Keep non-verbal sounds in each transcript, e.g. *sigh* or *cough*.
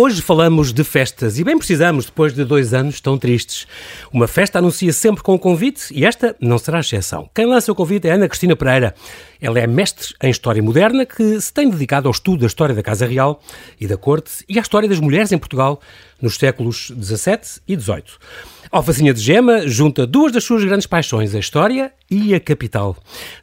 Hoje falamos de festas e bem precisamos depois de dois anos tão tristes. Uma festa anuncia sempre com um convite e esta não será exceção. Quem lança o convite é Ana Cristina Pereira. Ela é mestre em História Moderna que se tem dedicado ao estudo da história da Casa Real e da Corte e à história das mulheres em Portugal nos séculos XVII e XVIII. Alfacinha de Gema junta duas das suas grandes paixões, a história e a capital.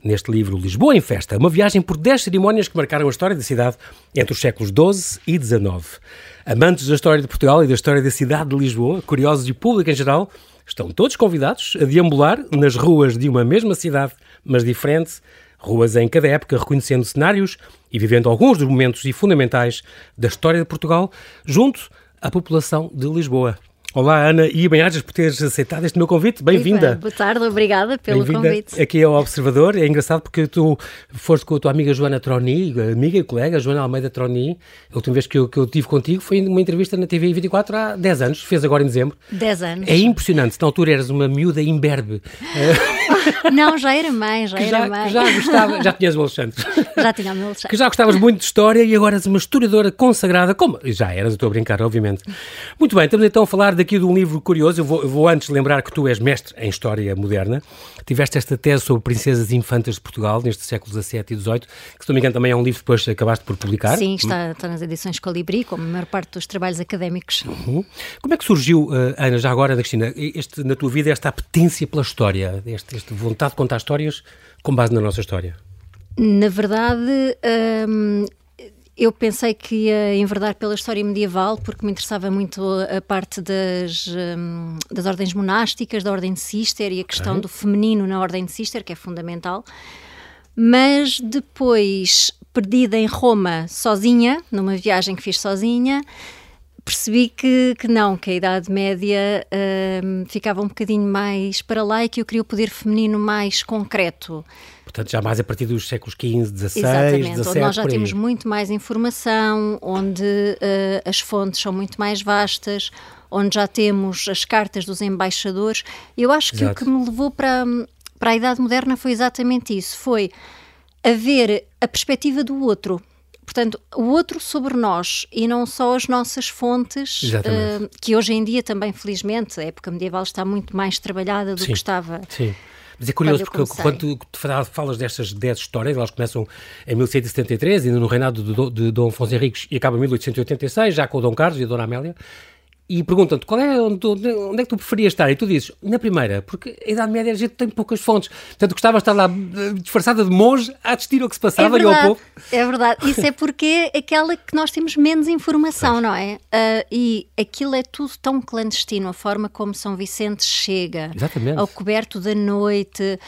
Neste livro, Lisboa em Festa, uma viagem por dez cerimónias que marcaram a história da cidade entre os séculos XII e XIX. Amantes da história de Portugal e da história da cidade de Lisboa, curiosos e público em geral, estão todos convidados a deambular nas ruas de uma mesma cidade, mas diferente, ruas em cada época, reconhecendo cenários e vivendo alguns dos momentos fundamentais da história de Portugal, junto à população de Lisboa. Olá, Ana, e bem-ajas por teres aceitado este meu convite. Bem-vinda. Boa tarde, obrigada pelo convite. Aqui é o Observador. É engraçado porque tu foste com a tua amiga Joana Troni, amiga e colega Joana Almeida Troni. A última vez que eu, que eu tive contigo foi numa entrevista na TV 24 há 10 anos, fez agora em dezembro. 10 anos. É impressionante. Na altura eras uma miúda imberbe. *laughs* Não, já era mãe, já, já era mãe. já gostava, já tinhas o Alexandre. Já tinha o meu Alexandre. Que já gostavas muito de história e agora és uma historiadora consagrada, como já eras, estou a brincar, obviamente. Muito bem, estamos então a falar daqui de um livro curioso. Eu vou, eu vou antes lembrar que tu és mestre em História Moderna. Tiveste esta tese sobre princesas e infantas de Portugal, neste século XVII e XVIII, que se não me engano também é um livro que depois acabaste por publicar. Sim, está, está nas edições Colibri, como a maior parte dos trabalhos académicos. Uhum. Como é que surgiu, uh, Ana, já agora, da Cristina, este, na tua vida, esta apetência pela história, este, esta vontade de contar histórias com base na nossa história? Na verdade, hum, eu pensei que ia enverdar pela história medieval, porque me interessava muito a parte das, hum, das ordens monásticas, da ordem de Cister e a questão do feminino na ordem de Cister, que é fundamental. Mas depois, perdida em Roma, sozinha, numa viagem que fiz sozinha, percebi que, que não, que a Idade Média hum, ficava um bocadinho mais para lá e que eu queria o poder feminino mais concreto. Portanto, já mais a partir dos séculos XV, XVI, Exatamente, XVII, onde nós já temos muito mais informação, onde uh, as fontes são muito mais vastas, onde já temos as cartas dos embaixadores. Eu acho que Exato. o que me levou para, para a Idade Moderna foi exatamente isso, foi haver a perspectiva do outro. Portanto, o outro sobre nós e não só as nossas fontes, uh, que hoje em dia também, felizmente, a época medieval está muito mais trabalhada do sim, que estava. Sim. Mas é curioso porque quando tu falas destas 10 histórias, elas começam em 1173, ainda no reinado de, de Dom Afonso Henriques, e acabam em 1886, já com o Dom Carlos e a Dona Amélia e perguntam-te qual é onde, onde, é que tu preferias estar? E tu dizes, na primeira, porque a Idade Média a gente tem poucas fontes. Portanto, gostava de estar lá eh, disfarçada de monge a assistir ao que se passava é e ao povo. É verdade. Isso é porque é *laughs* aquela que nós temos menos informação, não é? Uh, e aquilo é tudo tão clandestino, a forma como São Vicente chega Exatamente. ao coberto da noite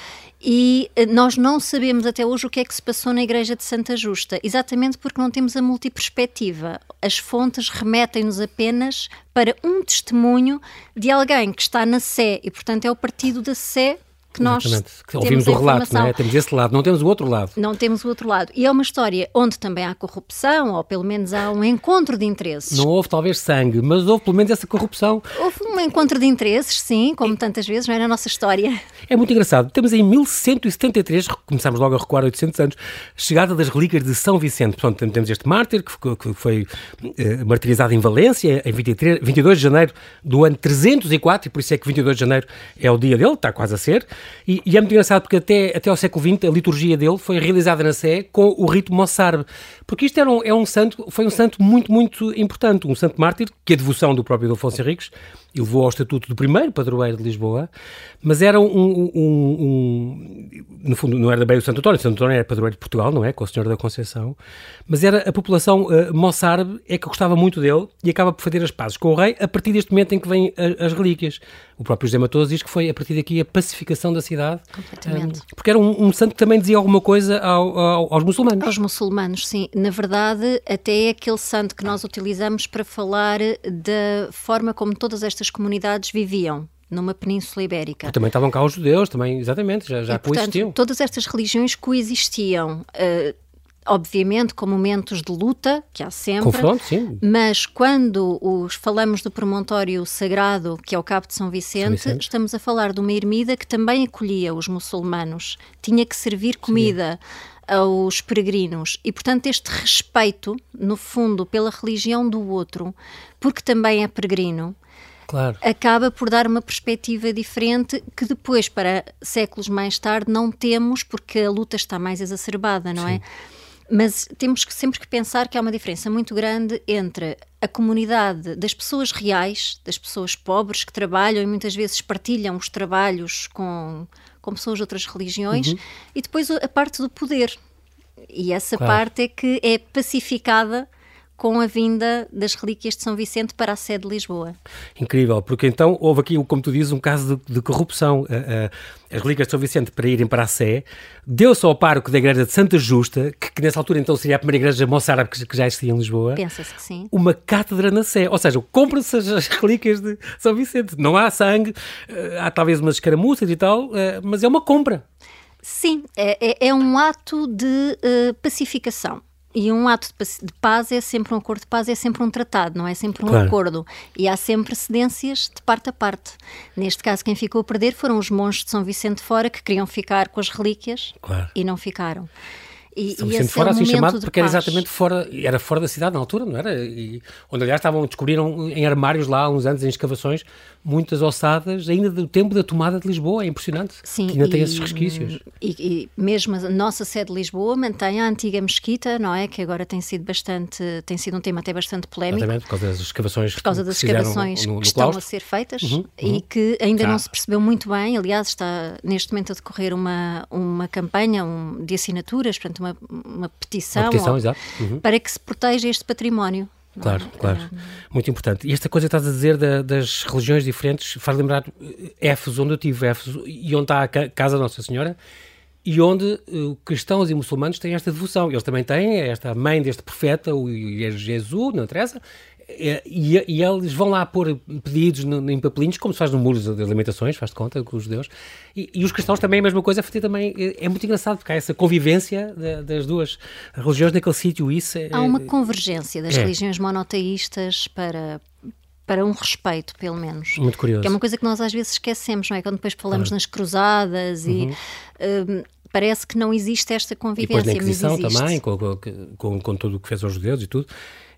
e eh, nós não sabemos até hoje o que é que se passou na Igreja de Santa Justa, exatamente porque não temos a multiperspectiva. As fontes remetem-nos apenas para um testemunho de alguém que está na Sé e, portanto, é o partido da Sé que nós ouvimos o relato, não é? Temos esse lado, não temos o outro lado. Não temos o outro lado. E é uma história onde também há corrupção, ou pelo menos há um encontro de interesses. Não houve talvez sangue, mas houve pelo menos essa corrupção. Houve um encontro de interesses, sim, como tantas vezes, não é na nossa história. É muito engraçado. Temos em 1173, começamos logo a recuar 800 anos, chegada das relíquias de São Vicente. Portanto, temos este mártir que, que foi eh, martirizado em Valência em 23, 22 de janeiro do ano 304, e por isso é que 22 de janeiro é o dia dele, está quase a ser. E, e, é muito engraçado porque até, até ao século XX a liturgia dele foi realizada na Sé com o rito moçarbe, porque isto era um, é um santo, foi um santo muito, muito importante, um santo mártir, que a devoção do próprio Afonso Henriques levou ao estatuto do primeiro padroeiro de Lisboa, mas era um, um, um, no fundo não era bem o Santo António, o Santo António era padroeiro de Portugal, não é, com a Senhora da Conceição, mas era a população uh, moçárabe é que gostava muito dele e acaba por fazer as pazes com o rei a partir deste momento em que vêm as relíquias. O próprio José Matoso diz que foi a partir daqui a pacificação da cidade. Completamente. Um, porque era um, um, santo que também dizia alguma coisa ao, ao, aos muçulmanos. Aos muçulmanos, sim. Na verdade, até é aquele santo que nós utilizamos para falar da forma como todas estas comunidades viviam numa península ibérica. também estavam cá os judeus, também, exatamente, já, já e, coexistiam. Portanto, todas estas religiões coexistiam. Uh, obviamente com momentos de luta, que há sempre. Confronto, sim. Mas quando os, falamos do promontório sagrado, que é o Cabo de São Vicente, São Vicente, estamos a falar de uma ermida que também acolhia os muçulmanos. Tinha que servir comida. Sim aos peregrinos. E, portanto, este respeito, no fundo, pela religião do outro, porque também é peregrino, claro. acaba por dar uma perspectiva diferente que depois, para séculos mais tarde, não temos, porque a luta está mais exacerbada, não é? Sim. é? Mas temos que, sempre que pensar que há uma diferença muito grande entre a comunidade das pessoas reais, das pessoas pobres que trabalham e muitas vezes partilham os trabalhos com, com pessoas de outras religiões, uhum. e depois a parte do poder. E essa claro. parte é que é pacificada com a vinda das relíquias de São Vicente para a sede de Lisboa. Incrível, porque então houve aqui, como tu dizes, um caso de, de corrupção. Uh, uh, as relíquias de São Vicente para irem para a Sé, deu-se ao pároco da igreja de Santa Justa, que, que, nessa altura então seria a primeira igreja moçárabe que, que já existia em Lisboa. Pensa-se que sim. Uma cátedra na Sé, ou seja, compra-se as relíquias de São Vicente. Não há sangue, uh, há talvez umas escaramuças e tal, mas é uma compra. Sim, é, é, é um ato de pacificação. E um ato de paz é sempre um acordo de paz, é sempre um tratado, não é sempre um claro. acordo. E há sempre cedências de parte a parte. Neste caso, quem ficou a perder foram os monges de São Vicente Fora que queriam ficar com as relíquias claro. e não ficaram. E, São Vicente Fora, é assim chamado, porque era exatamente fora, era fora da cidade na altura, não era? E, onde, aliás, estavam, descobriram em armários lá há uns anos, em escavações, muitas ossadas ainda do tempo da tomada de Lisboa. É impressionante. Sim. Que ainda e, tem esses resquícios. E, e, mesmo a nossa sede de Lisboa mantém a antiga mesquita, não é? Que agora tem sido bastante, tem sido um tema até bastante polémico. Exatamente, por causa das escavações Por causa das escavações no, no, que estão a ser feitas uhum, uhum. e que ainda ah. não se percebeu muito bem. Aliás, está neste momento a decorrer uma, uma campanha um, de assinaturas, portanto, uma, uma petição, uma petição ou, uhum. para que se proteja este património. Claro, é? claro. Muito importante. E esta coisa que estás a dizer da, das religiões diferentes faz lembrar eh, Éfeso, onde eu tive Éfeso, e onde está a casa Nossa Senhora, e onde uh, cristãos e muçulmanos têm esta devoção. Eles também têm esta mãe deste profeta, o Jesus, não interessa, é, e, e, eles vão lá pôr pedidos no, em papelinhos, como se faz no muro das alimentações, faz de conta com os judeus. E, e, os cristãos também, a mesma coisa, é também. É, é muito engraçado, porque há essa convivência de, das duas religiões naquele sítio. Isso é, há uma convergência das é. religiões monoteístas para, para um respeito, pelo menos. Muito curioso. Que é uma coisa que nós às vezes esquecemos, não é? Quando depois falamos nas cruzadas uhum. e. Um, parece que não existe esta convivência. E depois na Inquisição também, com, com, com, tudo o que fez aos judeus e tudo.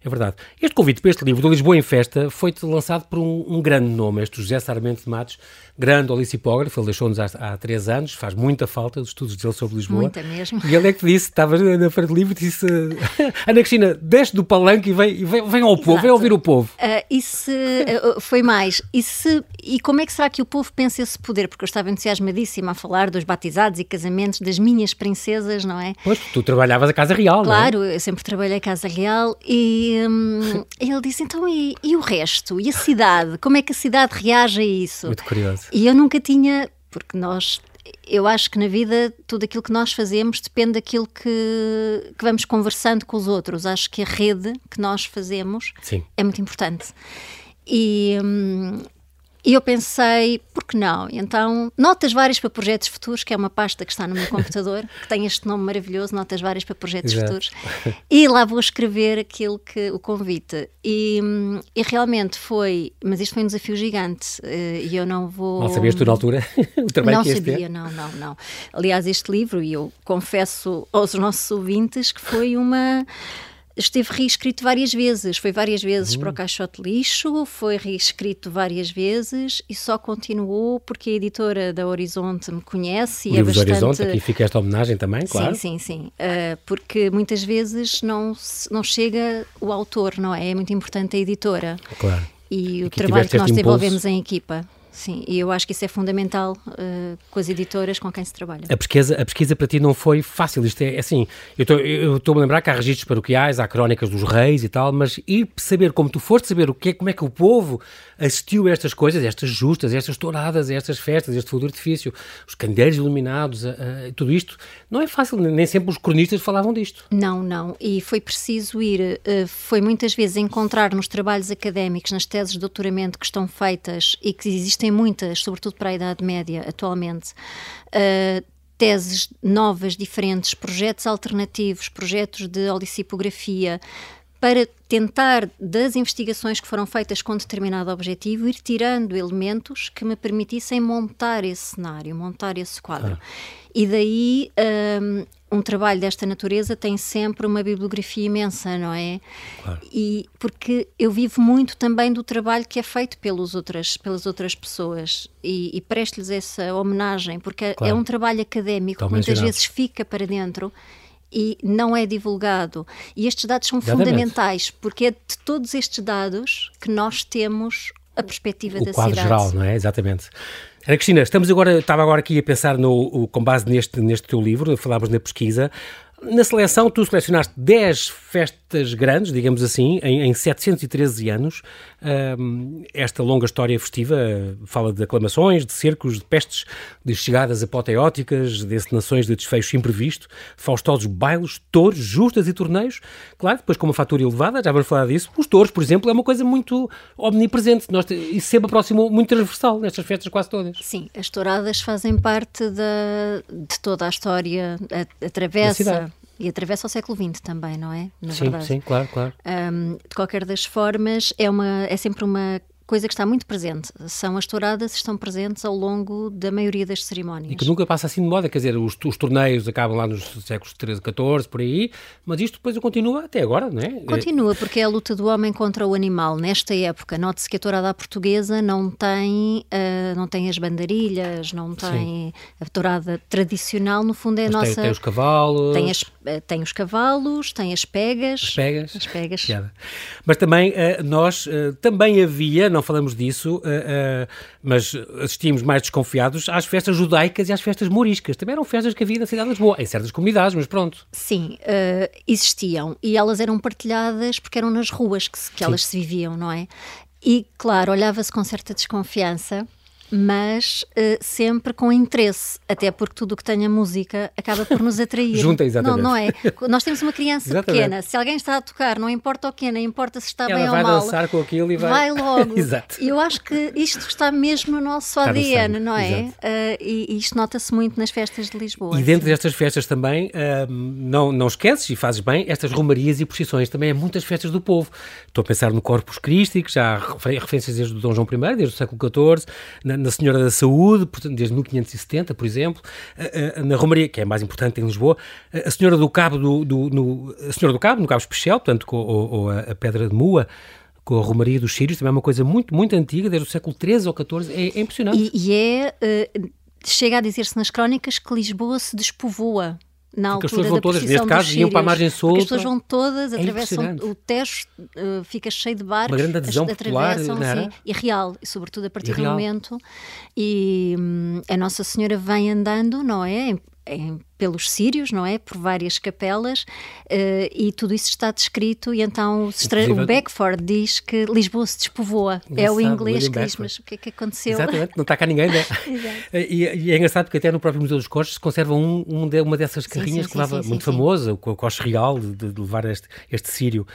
É verdade. Este convite para este livro do Lisboa em Festa foi lançado por um, um grande nome, este José Sarmento de Matos, grande olicipógrafo, ele deixou-nos há, há, três anos, faz muita falta os estudos dele sobre Lisboa. Muita mesmo. E ele é que disse, estava na Feira do Livro e disse, Ana Cristina, desce do palanque e vem, e vem, vem ao Exato. povo, vem ouvir o povo. Uh, e se, uh, foi mais, e, se, e como é que será que o povo pensa esse poder? Porque eu estava entusiasmadíssima a falar dos batizados e casamentos das minhas princesas, não é? Pois, tu trabalhavas a Casa Real, claro, não é? eu sempre trabalhei a Casa Real e hum, ele disse, então e, e o resto? E a cidade? Como é que a cidade reage a isso? Muito curioso. E eu nunca tinha porque nós eu acho que na vida tudo aquilo que nós fazemos depende daquilo que, que vamos conversando com os outros. Acho que a rede que nós fazemos Sim. é muito importante. E, hum, e eu pensei, por que não? Então, notas várias para projetos futuros, que é uma pasta que está no meu *laughs* computador, que tem este nome maravilhoso, notas várias para projetos Exato. futuros. E lá vou escrever aquilo que o convite. E, e realmente foi, mas isto foi um desafio gigante. Eh, e eu não vou. Não sabias tu na altura *laughs* o trabalho não que sabia, ter? não, não, não. Aliás, este livro, e eu confesso aos nossos ouvintes que foi uma esteve reescrito várias vezes. Foi várias vezes uhum. para o caixote lixo, foi reescrito várias vezes e só continuou porque a editora da Horizonte me conhece e é bastante... Horizonte, aqui fica esta homenagem também, claro. Sim, sim, sim. Uh, porque muitas vezes não, não chega o autor, não é? É muito importante a editora. Claro. E o trabalho que nós desenvolvemos em equipa. Sim, e eu acho que isso é fundamental uh, com as editoras com quem se trabalha. A pesquisa, a pesquisa para ti não foi fácil, isto é, é assim, eu estou-me a lembrar que há registros paroquiais, há crónicas dos reis e tal, mas ir saber como tu foste saber o que é, como é que o povo assistiu a estas coisas, estas justas, estas touradas, estas festas, este fogo de artifício, os candeeiros iluminados, uh, uh, tudo isto, não é fácil, nem sempre os cronistas falavam disto. Não, não, e foi preciso ir, foi muitas vezes encontrar nos trabalhos académicos, nas teses de doutoramento que estão feitas e que existem muitas, sobretudo para a Idade Média atualmente, uh, teses novas, diferentes, projetos alternativos, projetos de olicipografia, para tentar, das investigações que foram feitas com determinado objetivo, ir tirando elementos que me permitissem montar esse cenário, montar esse quadro. Ah. E daí um, um, trabalho desta natureza tem sempre uma bibliografia imensa, não é? Claro. E porque eu vivo muito também do trabalho que é feito pelos outras, pelas outras pessoas e, e presto-lhes essa homenagem, porque é claro. é um trabalho académico que muitas vezes fica para dentro e não é divulgado. E estes dados são Exatamente. fundamentais, porque é de todos estes dados que nós temos a perspectiva o da quadro cidade. geral, não é? Exatamente. Ana Cristina, estamos agora, estava agora aqui a pensar no, com base neste, neste teu livro, falámos na pesquisa, na seleção, tu selecionaste 10 festas grandes, digamos assim, em, em 713 anos. Esta longa história festiva fala de aclamações, de cercos, de pestes, de chegadas apoteóticas, de encenações de desfecho imprevisto, faustosos bailes, touros, justas e torneios. Claro, depois com uma fatura elevada, já vamos falar disso. Os touros, por exemplo, é uma coisa muito omnipresente. Nós, e sempre aproximou muito transversal nestas festas quase todas. Sim, as touradas fazem parte da, de toda a história, atravessa e atravessa o século XX também, não é? Na sim, verdade. sim, claro, claro. Um, de qualquer das formas, é, uma, é sempre uma coisa que está muito presente. São as touradas estão presentes ao longo da maioria das cerimónias. E que nunca passa assim de moda, quer dizer, os, os torneios acabam lá nos séculos XIII, XIV, por aí, mas isto depois continua até agora, não é? Continua, porque é a luta do homem contra o animal. Nesta época, note-se que a tourada portuguesa não tem, uh, não tem as bandarilhas, não tem Sim. a tourada tradicional, no fundo é a nossa... Tem, tem, os cavalos... Tem, as, eh, tem os cavalos, tem as pegas... As pegas. As pegas. Mas também uh, nós, uh, também havia, não falamos disso, uh, uh, mas assistimos mais desconfiados às festas judaicas e às festas moriscas. Também eram festas que havia na cidade de Lisboa, em certas comunidades, mas pronto. Sim, uh, existiam e elas eram partilhadas porque eram nas ruas que, se, que elas se viviam, não é? E, claro, olhava-se com certa desconfiança mas uh, sempre com interesse, até porque tudo o que tenha música acaba por nos atrair. *laughs* Junta, exatamente. Não, não é? Nós temos uma criança pequena, se alguém está a tocar, não importa o que, não importa se está Ela bem ou mal. vai dançar com aquilo e vai... Vai logo. *laughs* Exato. E eu acho que isto está mesmo no nosso está ADN, no não é? Uh, e, e, isto nota-se muito nas festas de Lisboa. E dentro destas festas também, uh, não, não esqueces, e fazes bem, estas romarias e procissões, também há muitas festas do povo. Estou a pensar no Corpus Christi, que já há referências desde o Dom João I, desde o século XIV, na, na Senhora da Saúde, portanto, desde 1570, por exemplo, na Romaria, que é mais importante em Lisboa, a Senhora do Cabo, do, do no, a Senhora do Cabo, no Cabo Especial, portanto, com, ou, ou a, a Pedra de Mua, com a Romaria dos Sírios, também é uma coisa muito, muito antiga, desde o século XIII ou XIV, é, é impressionante. E, e é, uh, chega a dizer-se nas crónicas que Lisboa se despovoa na porque as pessoas vão todas, neste caso, iam para a margem sul. As pessoas vão todas, é atravessam o Tejo, uh, fica cheio de barcos. Uma grande adesão popular, sim, e real, e sobretudo a partir do momento. E hum, a Nossa Senhora vem andando, não é? Em, em pelos sírios, não é? Por várias capelas, uh, e tudo isso está descrito, e então o Beckford diz que Lisboa se despovoa. é o inglês que diz, mas o que é que aconteceu? Exatamente, não está cá ninguém, né? *laughs* e, e, é engraçado porque até no próprio Museu dos Coches se conserva um, um de, uma dessas carrinhas sim, sim, que leva, sim, muito famosa, o Coche Real, de, de, levar este, este sírio.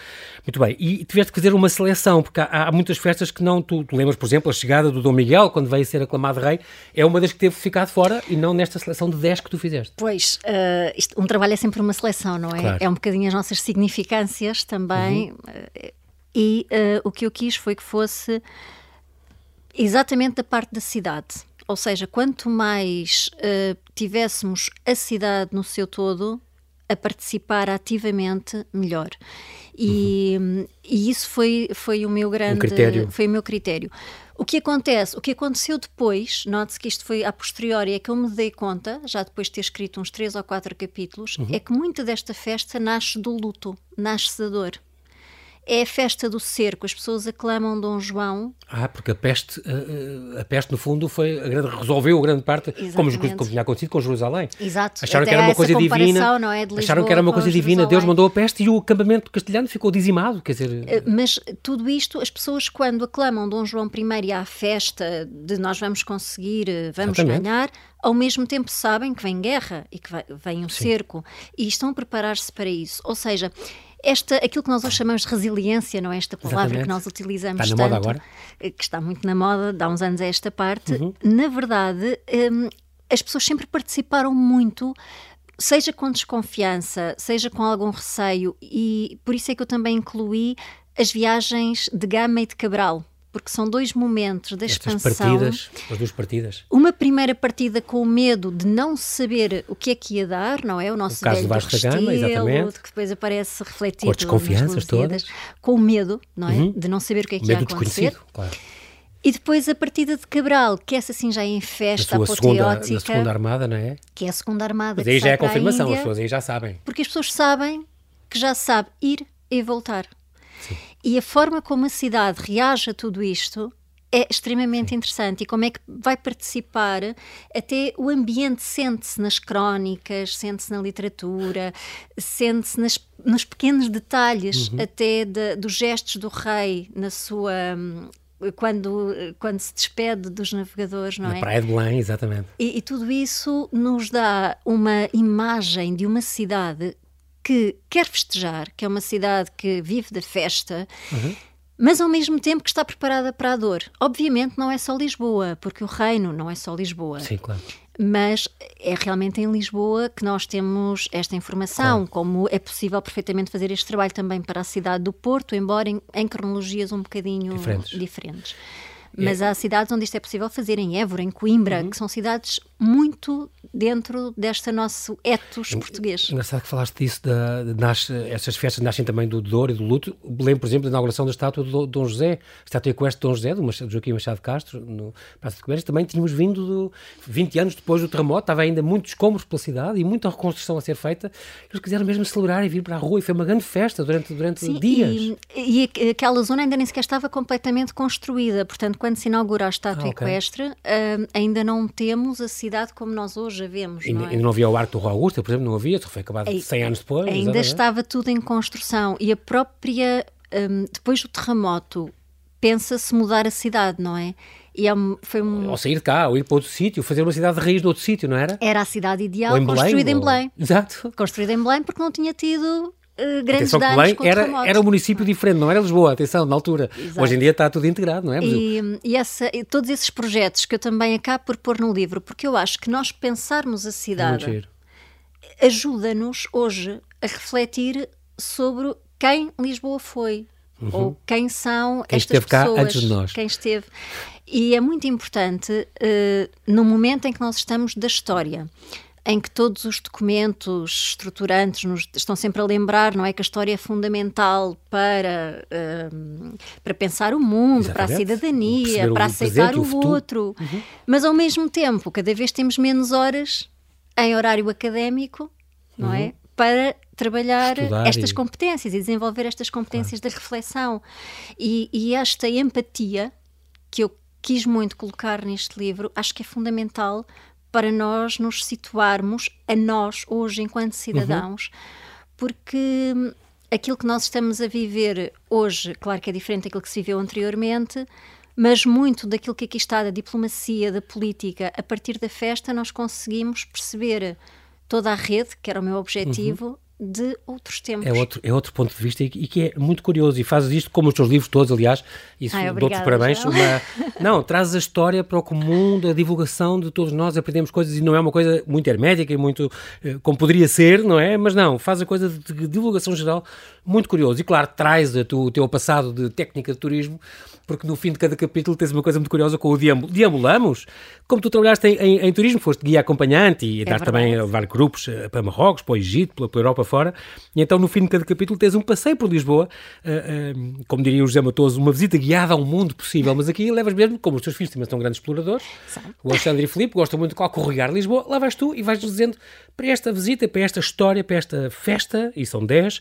Muito bem, e tiveste que fazer uma seleção, porque há, há muitas festas que não, tu, tu, lembras, por exemplo, a chegada do Dom Miguel, quando veio ser aclamado rei, é uma das que teve ficado fora, e não nesta seleção de 10 que tu fizeste. Pois, uh, isto, um trabalho é sempre uma seleção, não é? Claro. É um bocadinho as nossas significâncias também. Uhum. Uh, e uh, o que eu quis foi que fosse exatamente da parte da cidade. Ou seja, quanto mais tivéssemos a cidade no seu todo a participar ativamente, melhor. E, uhum. e isso foi, foi o meu grande um critério. foi o meu critério. O que acontece, o que aconteceu depois, note-se que isto foi a posteriori, é que eu me dei conta, já depois de ter escrito uns três ou quatro capítulos, uhum. é que muita desta festa nasce do luto, nasce da dor é a festa do cerco. As pessoas aclamam Dom João. Ah, porque a peste, a, a peste no fundo foi a grande, resolveu a grande parte, Exatamente. como, como tinha acontecido com Jerusalém. Exato. Acharam Até que era uma coisa divina. Não é, de acharam que era uma coisa divina. Deus mandou a peste e o acampamento castelhano ficou dizimado, quer dizer. Eh, mas tudo isto, as pessoas quando aclamam Dom João I e há a festa de nós vamos conseguir, eh, vamos Exatamente. ganhar, ao mesmo tempo sabem que vem guerra e que vem um Sim. cerco e estão a preparar-se para isso. Ou seja, esta, aquilo que nós hoje chamamos de resiliência, não é esta palavra Exatamente. que nós utilizamos está na tanto, moda agora. Eh, que está muito na moda, dá uns anos a esta parte, uhum. na verdade, um, as pessoas sempre participaram muito seja com desconfiança, seja com algum receio, e por isso é que eu também incluí as viagens de Gama e de Cabral, porque são dois momentos da Estas expansão. partidas, as duas partidas. Uma primeira partida com o medo de não saber o que é que ia dar, não é? O nosso O caso velho do Vasco da Gama, Restelo, exatamente. que depois aparece refletido Com as desconfianças todas. com o medo, não é? De não saber o que é que ia acontecer. claro. E depois a partida de Cabral, que essa sim já é em festa sua segunda, na segunda armada, não é? que é a segunda armada. Mas aí já é a confirmação, as pessoas aí já sabem. Porque as pessoas sabem que já sabe ir e voltar. E a forma como a cidade reage a tudo isto é extremamente interessante e como é que vai participar até o ambiente sente-se nas crónicas, sente-se na literatura, sente-se nos pequenos detalhes Uhum. até de- dos gestos do rei na sua hum, quando quando se despede dos navegadores, não Na é? Praia de Belém, exatamente. E, e tudo isso nos dá uma imagem de uma cidade que quer festejar, que é uma cidade que vive da festa, mas ao mesmo tempo que está preparada para a dor. Obviamente não é só Lisboa, porque o reino não é só Lisboa. Sim, claro. Mas é realmente em Lisboa que nós temos esta informação, como é possível perfeitamente fazer este trabalho também para a cidade do Porto, embora em, em cronologias um bocadinho Diferentes. diferentes. Mas há cidades onde isto é possível fazer, em Évora, em Coimbra, que são cidades muito dentro deste nosso ethos português. Engraçado que falaste disso, da, nasce, essas festas nascem também do dor e do luto. Lembro, por exemplo, da inauguração da estátua de Do- Dom José, a estátua equestre de Dom José, do Joaquim Machado Castro, no Praça de Comércio. Também tínhamos vindo do, 20 anos depois do terremoto, estava ainda muitos escombros pela cidade e muita reconstrução a ser feita. Eles quiseram mesmo celebrar e vir para a rua e foi uma grande festa durante, durante Sim, dias. E, e aqu- aquela zona ainda nem sequer estava completamente construída, portanto, quando se inaugura a estátua Ah, ok. equestre, ah, ainda não temos a cidade como nós hoje a vemos. Ainda, não é? não havia o Arco do Rua Augusta, por exemplo, não havia, só foi acabado Ai- 100 anos depois. Ainda exatamente. estava tudo em construção e a própria, hum, depois do terremoto, pensa-se mudar a cidade, não é? E é um- foi um- Ou sair de cá, ou ir para outro sítio, fazer uma cidade de raiz de outro sítio, não era? era a cidade ideal em Belém. construída em ou- Belém. Exato. Construída em Belém porque não tinha tido eh, grandes Atenção danos Belém era, era um município diferente, não era Lisboa, atenção, na altura. Exato. Hoje em dia está tudo integrado, não é? E, e essa- e todos esses projetos que eu também acabo por pôr no livro, porque eu acho que nós pensarmos a muito cidade ajuda-nos hoje a refletir sobre quem Lisboa foi. Ou quem são Uhum. Quem estas esteve cá pessoas, antes de nós. quem esteve. E é muito importante, eh, no momento em que nós estamos da história, em que todos os documentos estruturantes nos estão sempre a lembrar, não é? Que a história é fundamental para, eh, para pensar o mundo, para a Exatamente. cidadania, Perceber o para aceitar presente o o futuro. Uhum. outro. Mas ao mesmo tempo, cada vez temos menos horas em horário académico, não é? Para trabalhar Uhum. Estudar estas e- competências e desenvolver estas competências da reflexão. E, e esta empatia que eu quis muito colocar neste livro, acho que é fundamental para nós nos situarmos a nós hoje enquanto cidadãos, porque hum, aquilo que nós estamos a viver hoje, claro que é diferente daquilo que se viveu anteriormente, mas muito daquilo que aqui está da diplomacia, da política, a partir da festa nós conseguimos perceber toda a rede, que era o meu objetivo, de outros tempos. É outro, é outro ponto de vista e, que- e que é muito curioso. E fazes isto como os teus livros todos, aliás. Isso dou-te parabéns. Uma, *laughs* não, trazes a história para o comum da divulgação de todos nós, aprendemos coisas e não é uma coisa muito hermética e muito eh, como poderia ser, não é? Mas não, faz a coisa de divulgação geral muito curioso. E claro, traz a o teu passado de técnica de turismo, porque no fim de cada capítulo tens uma coisa muito curiosa com o deambul. Deambulamos, como tu trabalhaste em, em- em turismo, foste guia acompanhante e andaste também verdade. a levar grupos eh, para Marrocos, para o Egito, pela, pela Europa fora, e então no fim de cada capítulo tens um passeio por Lisboa, eh, eh, como diria o José Matoso, uma visita guiada ao mundo possível, mas aqui levas mesmo, como os teus filhos também são grandes exploradores, o Alexandre e o Filipe gostam muito de corregar Lisboa, lá vais tu e vais dizendo para esta visita, para esta história, para esta festa, e são 10,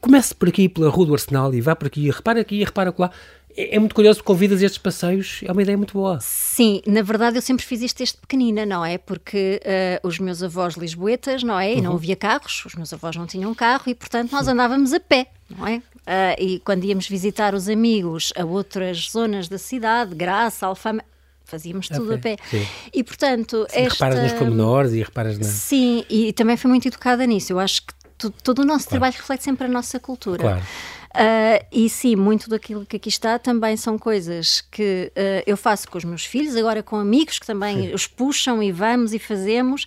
comece por aqui pela Rua do Arsenal e vá por aqui, repara aqui, repara lá. É, é muito curioso, convidas estes passeios, é uma ideia muito boa. Sim, na verdade eu sempre fiz isto desde pequenina, não é? Porque eh, os meus avós lisboetas, não é? E Uhum. não havia carros, os meus avós não tinham carro e, portanto, nós andávamos a pé, não é? Ah, e quando íamos visitar os amigos a outras zonas da cidade, Graça, Alfama, fazíamos tudo a pé, sim. E, portanto, Reparas nos esta... pormenores e reparas na... Sim, e também fui muito educada nisso. Eu acho que todo o nosso claro. trabalho reflete sempre a nossa cultura. Claro. Uh, e sim, muito daquilo que aqui está também são coisas que uh, eu faço com os meus filhos, agora com amigos que também sim. os puxam e vamos e fazemos.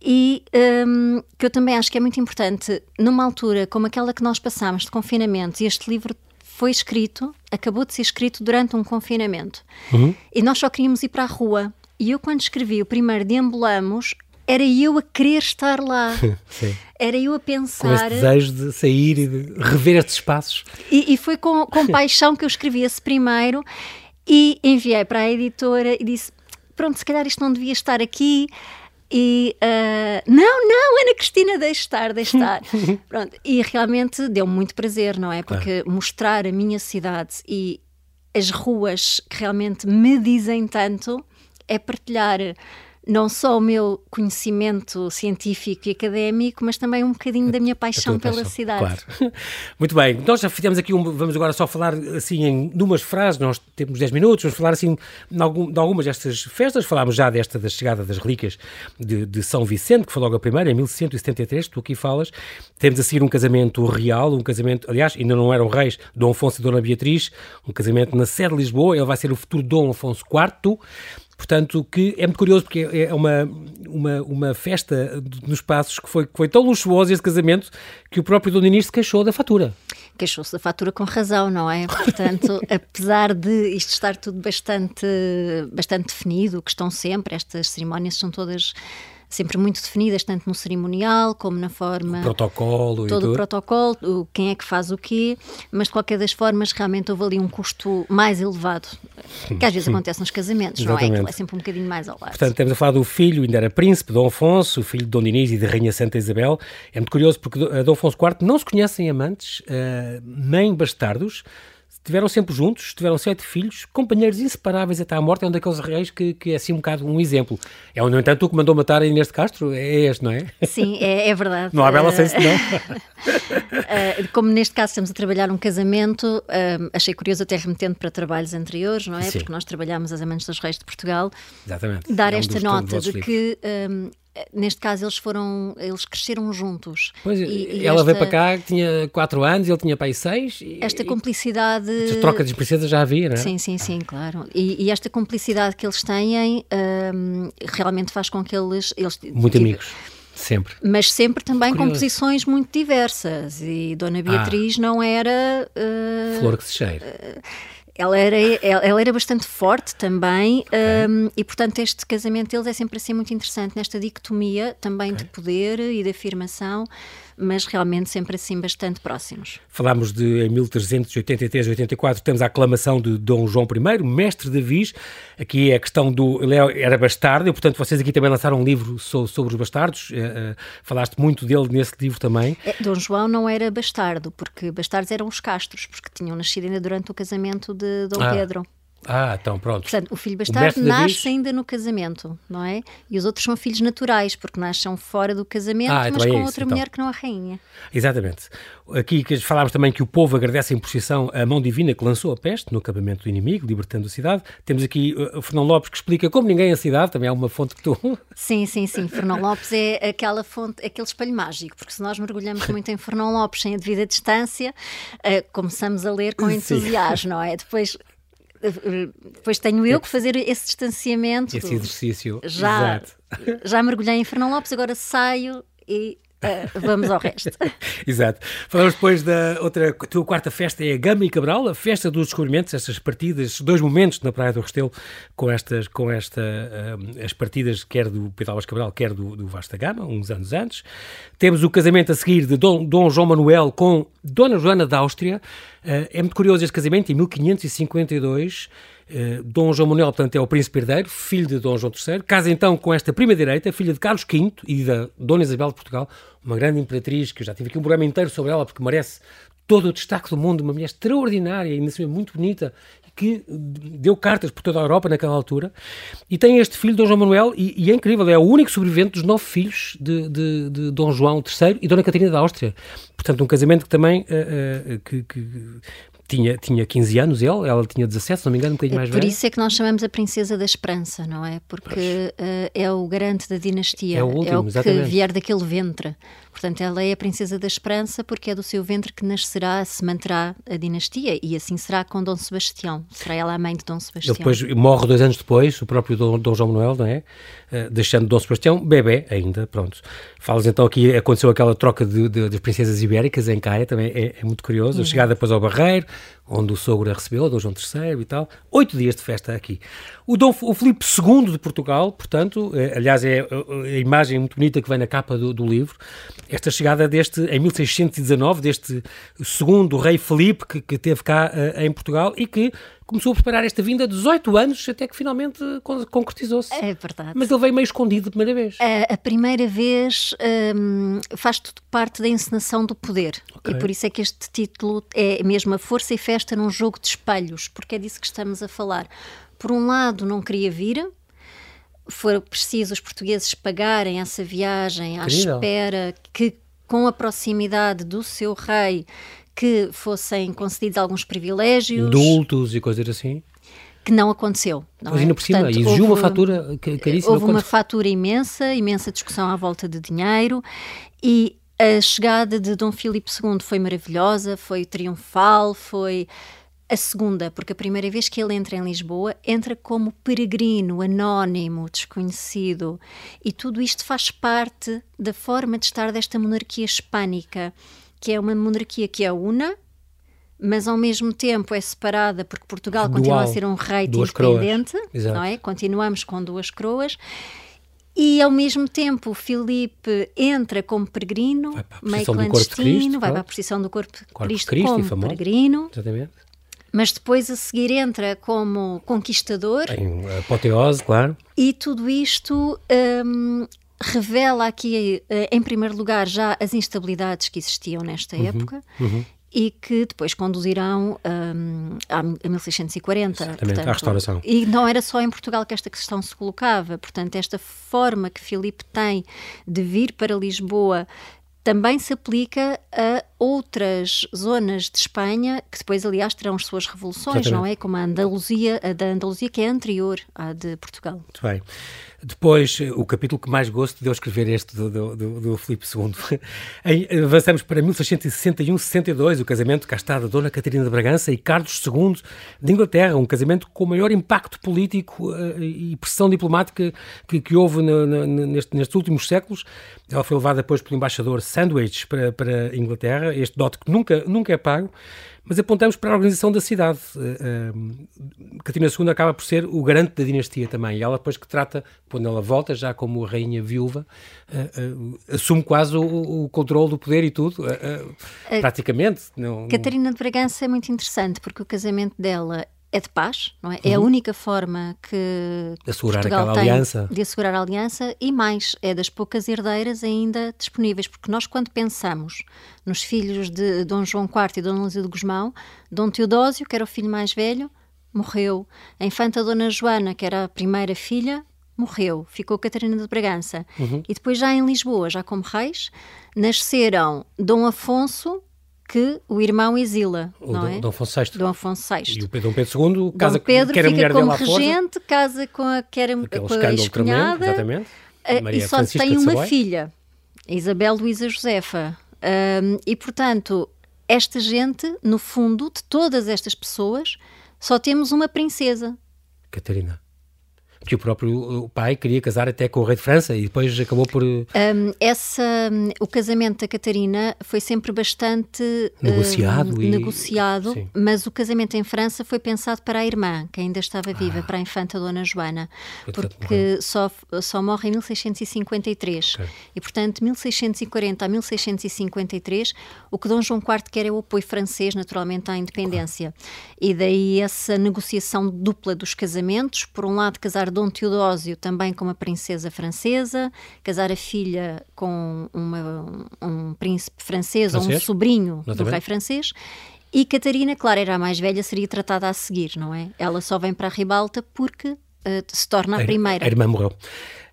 E um, que eu também acho que é muito importante, numa altura como aquela que nós passamos de confinamento, e este livro foi escrito, acabou de ser escrito durante um confinamento, uhum. e nós só queríamos ir para a rua. E eu, quando escrevi o primeiro Deambulamos, era eu a querer estar lá. *laughs* era eu a pensar. Com esse desejo de sair e de rever estes espaços. E, e foi com, com *laughs* paixão que eu escrevi esse primeiro e enviei para a editora e disse: Pronto, se calhar isto não devia estar aqui. E uh, não, não, Ana Cristina, deixe estar, deixe *laughs* estar. Pronto, e realmente deu muito prazer, não é? Porque mostrar a minha cidade e as ruas que realmente me dizem tanto é partilhar não só o meu conhecimento científico e académico, mas também um bocadinho da minha paixão pela paixão, cidade. Claro. *laughs* Muito bem, nós já fizemos aqui, um, vamos agora só falar assim em numas frases, nós temos 10 minutos, vamos falar assim de, algum, de algumas destas festas, falámos já desta da chegada das relíquias de, de, São Vicente, que foi logo a primeira, em 1173, tu aqui falas, temos a seguir um casamento real, um casamento, aliás, ainda não eram reis, Dom Afonso e Dona Beatriz, um casamento na sede de Lisboa, ele vai ser o futuro Dom Afonso IV, Portanto, que é muito curioso porque é uma, uma, uma festa nos passos que foi, que foi tão luxuosa esse casamento que o próprio Dom Dinis se queixou da fatura. Queixou-se da fatura com razão, não é? Portanto, *laughs* apesar de isto estar tudo bastante, bastante definido, que estão sempre, estas cerimónias são todas sempre muito definidas, tanto no cerimonial como na forma. O protocolo todo e o protocolo, o, quem é que faz o quê, mas de qualquer das formas, realmente houve ali um custo mais elevado, que às vezes acontece nos casamentos, não é? Que é sempre um bocadinho mais ao lado. Portanto, estamos a falar do filho, ainda era príncipe, Dom Afonso, o filho de Dom Dinis e de Rainha Santa Isabel. É muito curioso porque Dom Afonso IV não se conhecem amantes, uh, nem bastardos. Estiveram sempre juntos, tiveram sete filhos, companheiros inseparáveis até à morte. É um daqueles reis que, que é assim um bocado um exemplo. É, no entanto, o que mandou matar a Inês de Castro é este, não é? Sim, é, é verdade. Não há bela senso, não. *laughs* Eh, como neste caso estamos a trabalhar um casamento, uh, achei curioso até remetendo para trabalhos anteriores, não é? Sim. Porque nós trabalhamos as Amantes dos Reis de Portugal. Exatamente. Dar é um esta nota de que um, neste caso eles foram, eles cresceram juntos. Pois, e, e ela esta, veio para cá, tinha 4 anos, ele tinha aí 6. Esta cumplicidade... Troca de princesas já havia, não é? Sim, sim, sim, claro. E, e esta cumplicidade que eles têm um, realmente faz com que eles... eles Muito tipo, amigos. Sempre. Mas sempre também Curioso. com posições muito diversas. E Dona Beatriz ah. não era. Uh, Flor que se cheira. Uh, ela era, ela era bastante forte também okay. um, e, portanto, este casamento deles é sempre assim muito interessante nesta dicotomia também okay. de poder e de afirmação mas realmente sempre assim bastante próximos. Falámos de em 1383, 84, temos a aclamação de Dom João I, mestre de Viz. Aqui é a questão do. Ele era bastardo, e portanto vocês aqui também lançaram um livro sobre os bastardos. Uh, falaste muito dele nesse livro também. É, Dom João não era bastardo, porque bastardos eram os castros, porque tinham nascido ainda durante o casamento de Dom ah. Pedro. Ah, então pronto. Portanto, o filho bastardo o nasce ainda no casamento, não é? E os outros são filhos naturais, porque nascem fora do casamento, ah, então mas é com isso, outra então. mulher que não a rainha. Exatamente. Aqui falámos também que o povo agradece em procissão a mão divina que lançou a peste no acampamento do inimigo, libertando a cidade. Temos aqui uh, o Fernão Lopes que explica como ninguém a cidade, também é uma fonte que tu... *laughs* Sim, sim, sim. Fernão Lopes é aquela fonte, aquele espelho mágico, porque se nós mergulhamos muito em Fernão Lopes sem a devida distância, uh, começamos a ler com entusiasmo, não é? Depois depois tenho eu que fazer esse distanciamento. Esse exercício. Já, Exato. *laughs* já mergulhei em Fernão Lopes, agora saio e Uh, vamos ao resto. *laughs* Exato. Falamos depois da outra, a tua quarta festa é a Gama e Cabral, a festa dos descobrimentos, estas partidas, dois momentos na Praia do Restelo com estas, com esta, uh, as partidas quer do Pedro Álvares Cabral, quer do, do Vasta Gama, uns anos antes. Temos o casamento a seguir de Dom, Dom João Manuel com Dona Joana da Áustria. Uh, é muito curioso este casamento, em 1552. Uh, Dom João Manuel, portanto, é o príncipe herdeiro, filho de Dom João III, casa então com esta prima direita, filha de Carlos V e da Dona Isabel de Portugal, uma grande imperatriz, que eu já tive aqui um programa inteiro sobre ela, porque merece todo o destaque do mundo, uma mulher extraordinária, ainda assim muito bonita, que deu cartas por toda a Europa naquela altura, e tem este filho, Dom João Manuel, e, e é incrível, é o único sobrevivente dos nove filhos de, de, de Dom João III e Dona Catarina da Áustria. Portanto, um casamento que também uh, uh, que, que tinha, tinha 15 anos ele, ela tinha 17, se não me engano, um bocadinho mais Por isso é que nós chamamos a Princesa da Esperança, não é? Porque uh, é o garante da dinastia, é o, último, é o que exatamente. vier daquele ventre. Portanto, ela é a princesa da esperança porque é do seu ventre que nascerá, se manterá a dinastia e assim será com Dom Sebastião. Será ela a mãe de Dom Sebastião. Ele depois morre dois anos depois, o próprio Dom, Dom João Manuel, não é? Uh, deixando Dom Sebastião bebê ainda, pronto. Falas então aqui, aconteceu aquela troca de, de, de princesas ibéricas em Caia, também é, é muito curioso. Uhum. A chegada depois ao Barreiro, onde o sogro a recebeu, Dom João III e tal. Oito dias de festa aqui. O Dom o Filipe II de Portugal, portanto, é, aliás, é a imagem muito bonita que vem na capa do, do, livro, esta chegada deste, em 1619, deste segundo rei Filipe que, que teve cá uh, em Portugal e que começou a preparar esta vinda há 18 anos até que finalmente concretizou-se. É verdade. Mas ele veio meio escondido a primeira vez. A, a primeira vez um, faz tudo parte da encenação do poder. Okay. E por isso é que este título é mesmo a força e festa num jogo de espelhos, porque é disso que estamos a falar. Por um lado, não queria vir, foi preciso os portugueses pagarem essa viagem à Querida. espera que, com a proximidade do seu rei, que fossem concedidos alguns privilégios. Indultos e coisas assim? Que não aconteceu. Não Mas é? por cima, Portanto, exigiu houve, uma fatura caríssima. Houve uma fatura imensa, imensa discussão à volta de dinheiro e a chegada de Dom Filipe II foi maravilhosa, foi triunfal, foi a segunda, porque a primeira vez que ele entra em Lisboa, entra como peregrino, anónimo, desconhecido. E tudo isto faz parte da forma de estar desta monarquia hispânica que é uma monarquia que é una, mas ao mesmo tempo é separada porque Portugal Dual, continua a ser um rei independente, não é? Continuamos com duas coroas. E ao mesmo tempo, Filipe entra como peregrino, meio clandestino, Cristo, vai para a posição do corpo de Cristo, Cristo como peregrino. Exatamente. Mas depois a seguir entra como conquistador. Em apoteose, claro. E tudo isto um, revela aqui, eh, em primeiro lugar, já as instabilidades que existiam nesta uhum, época. Uhum. E que depois conduzirão um, a 1640. Portanto, à restauração. E não era só em Portugal que esta questão se colocava. Portanto, esta forma que Filipe tem de vir para Lisboa também se aplica a outras zonas de Espanha, que depois, aliás, terão as suas revoluções, Exatamente. não é? Como a Andaluzia, a da Andaluzia, que é anterior à de Portugal. Muito bem. Depois, o capítulo que mais gosto de eu escrever este do, do, do, do Filipe II. *laughs* Avançamos para 1661-62, o casamento cá está da Dona Catarina de Bragança e Carlos II de Inglaterra, um casamento com o maior impacto político uh, e pressão diplomática que, que houve no, no, neste, nestes últimos séculos. Ela foi levada depois pelo embaixador Sandwich para, para Inglaterra, este dote que nunca, nunca é pago, mas apontamos para a organização da cidade. Uh, Catarina II acaba por ser o garante da dinastia também. E ela depois que trata, quando ela volta, já como rainha viúva, uh, assume quase o, o, controle do poder e tudo, praticamente. Não... Catarina de Bragança é muito interessante, porque o casamento dela é de paz, não é? Uhum. É a uhum. única forma que assegurar Portugal tem aliança. de assegurar a aliança e mais, é das poucas herdeiras ainda disponíveis, porque nós quando pensamos nos filhos de Dom João IV e Dona Luzia de Gusmão, Dom Teodósio, que era o filho mais velho, morreu. A infanta Dona Joana, que era a primeira filha, morreu. Ficou Catarina de Bragança. Uhum. E depois já em Lisboa, já como reis, nasceram Dom Afonso que o irmão exila, o não Dom, é? Dom Afonso VI. Dom Afonso VI. E o Dom Pedro II casa Dom Pedro que era fica como regente, casa com a, que era, com a ex-cunhada, exatamente. Uh, e só Francisca tem uma filha, Isabel Luísa Josefa. E, portanto, esta gente, no fundo, de todas estas pessoas, só temos uma princesa. Catarina que o próprio pai queria casar até com o rei de França e depois acabou por... Um, essa, o casamento da Catarina foi sempre bastante... Negociado. Um, e... Negociado, Sim. mas o casamento em França foi pensado para a irmã, que ainda estava viva, ah. para a infanta Dona Joana, porque só, só morre em 1653. Okay. E, portanto, 1640 a 1653, o que Dom João IV quer é o apoio francês, naturalmente, à independência. E daí essa negociação dupla dos casamentos, por um lado casar Dom Teodósio também com uma princesa francesa, casar a filha com uma, um príncipe francês, francês? ou um sobrinho do rei francês. E Catarina, claro, era a mais velha, seria tratada a seguir, não é? Ela só vem para a ribalta porque uh, se torna a, a primeira. A irmã morreu.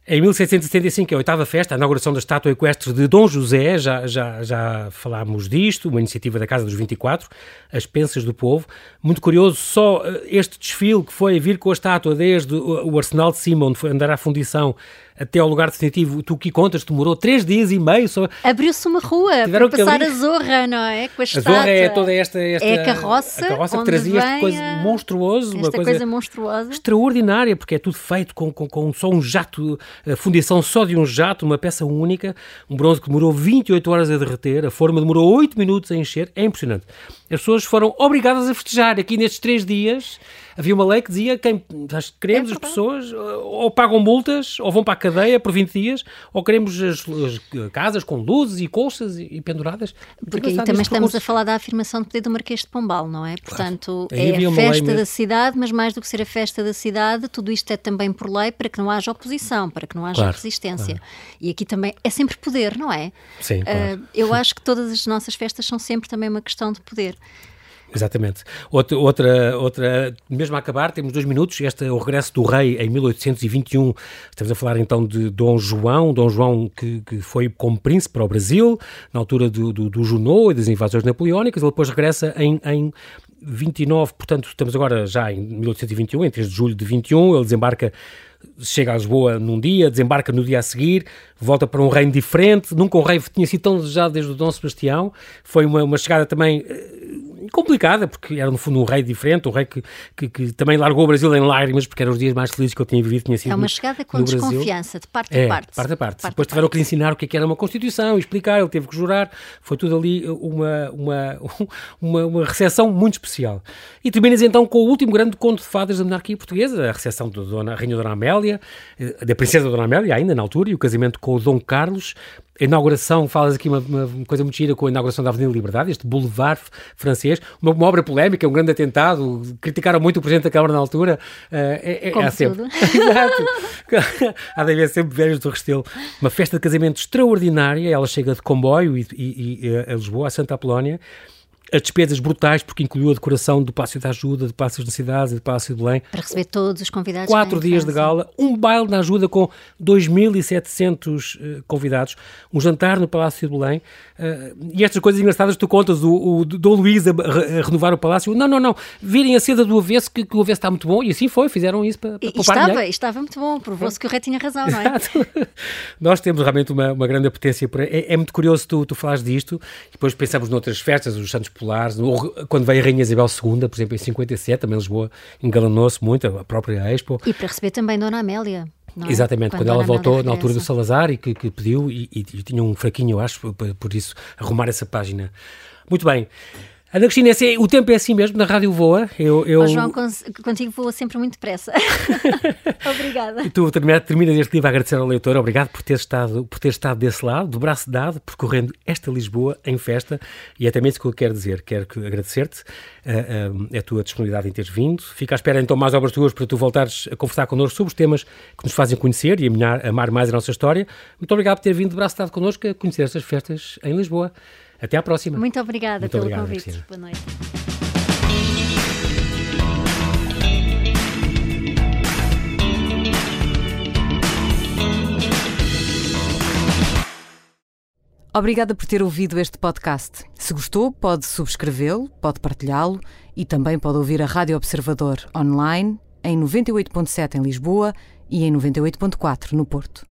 Em 1775, é a oitava festa, a inauguração da estátua equestre de Dom José, já, já, já falámos disto, uma iniciativa da Casa dos 24, as Pensas do Povo. Muito curioso, só eh, este desfile que foi vir com a estátua desde o Arsenal de Cima, onde foi andar à fundição, até ao lugar definitivo, tu que contas, demorou três dias e meio. Só... Abriu-se uma rua Tiveram para passar ali... a zorra, não é? Com a, a zorra é toda esta, esta. É a carroça. A carroça que trazia esta coisa a... monstruosa. Esta uma coisa, coisa, monstruosa. Extraordinária, porque é tudo feito com, com, com só um jato, a fundição só de um jato, uma peça única. Um bronze que demorou 28 horas a derreter, a forma demorou 8 minutos a encher. É impressionante. As pessoas foram obrigadas a festejar aqui nestes três dias havia uma lei que dizia que queremos é as pessoas ou pagam multas ou vão para a cadeia por 20 dias ou queremos as, as casas com luzes e colchas e, e penduradas. Porque aí também estamos a falar da afirmação de poder do Marquês de Pombal, não é? Portanto, claro. é a festa da cidade, mas mais do que ser a festa da cidade, tudo isto é também por lei para que não haja oposição, para que não haja claro, resistência. Claro. E aqui também é sempre poder, não é? Sim. Uh, eu acho que todas as nossas festas são sempre também uma questão de poder. Exatamente. Outra, outra, outra, mesmo a acabar, temos dois minutos. Este é o regresso do rei em 1821. Estamos a falar então de Dom João, Dom João que, que foi como príncipe para o Brasil, na altura do, do, do e das invasões napoleónicas. Ele depois regressa em, em 29, portanto, estamos agora já em 1821, em 3 de julho de 21. Ele desembarca chega a Lisboa num dia, desembarca no dia a seguir, volta para um reino diferente, nunca um rei tinha sido tão desejado desde o Dom Sebastião, foi uma, uma chegada também eh, complicada, porque era no fundo um rei diferente, um rei que, que, que, também largou o Brasil em lágrimas, porque eram os dias mais felizes que eu tinha vivido, tinha sido É uma chegada com desconfiança, de parte é, a parte. parte a parte. parte Depois tiveram parte. que lhe ensinar o que, é que era uma Constituição, explicar, ele teve que jurar, foi tudo ali uma, uma, *laughs* uma, uma recepção muito especial. E terminas então com o último grande conto de fadas da monarquia portuguesa, a recepção da Dona, Rainha Dona Amélia, eh, da Princesa Dona Amélia, ainda na altura, e o casamento com o Dom Carlos, a inauguração, falas aqui uma, uma, coisa muito gira com a inauguração da Avenida Liberdade, este boulevard francês, uma, uma, obra polémica, um grande atentado, criticaram muito o Presidente da Câmara na altura. Uh, é, é, Como há sempre. *laughs* Exato. há de haver sempre velhos do Restelo. Uma festa de casamento extraordinária, ela chega de comboio e, e, e a Lisboa, a Santa Apolónia, as despesas brutais, porque incluiu a decoração do Palácio da Ajuda, do Palácio das Cidades e do Palácio de Belém. Para receber todos os convidados. Quatro dias de gala, um baile na ajuda com 2.700 uh, convidados, um jantar no Palácio de Belém. Uh, e estas coisas engraçadas tu contas, o, o Dom Luís a, a, renovar o Palácio. Não, não, não, virem a seda do avesso, que, que o avesso está muito bom. E assim foi, fizeram isso para, para e, estava, estava muito bom, provou-se que o rei tinha razão, não é? *laughs* Nós temos realmente uma, uma grande apetência por é, é muito curioso tu, tu falares disto, depois pensamos noutras festas, os Santos Populares, quando veio a Rainha Isabel II, por exemplo, em 57, também Lisboa engalanou-se muito, a própria Expo. E para receber também Dona Amélia. É? Exatamente, quando, quando ela voltou na altura do Salazar e que, que pediu, e, e, e, tinha um fraquinho, eu acho, por, por isso, arrumar essa página. Muito bem. Ana Cristina, é, o tempo é assim mesmo, na rádio voa. Eu, eu... Oh, João, contigo voa sempre muito depressa. *laughs* Obrigada. E tu terminas, terminas este livro a agradecer ao leitor. Obrigado por ter, estado, por ter estado desse lado, do braço dado, percorrendo esta Lisboa em festa. E é também isso que eu quero dizer. Quero agradecer-te a, a, a, tua disponibilidade em teres vindo. Fica à espera então mais obras tuas para tu voltares a conversar connosco sobre os temas que nos fazem conhecer e amar mais a nossa história. Muito obrigado por ter vindo de braço dado connosco a conhecer estas festas em Lisboa. Até à próxima. Muito obrigada Muito pelo obrigado, convite. Cristina. Boa noite. Obrigada por ter ouvido este podcast. Se gostou, pode subscrevê-lo, pode partilhá-lo e também pode ouvir a Rádio Observador online em 98.7 em Lisboa e em 98.4 no Porto.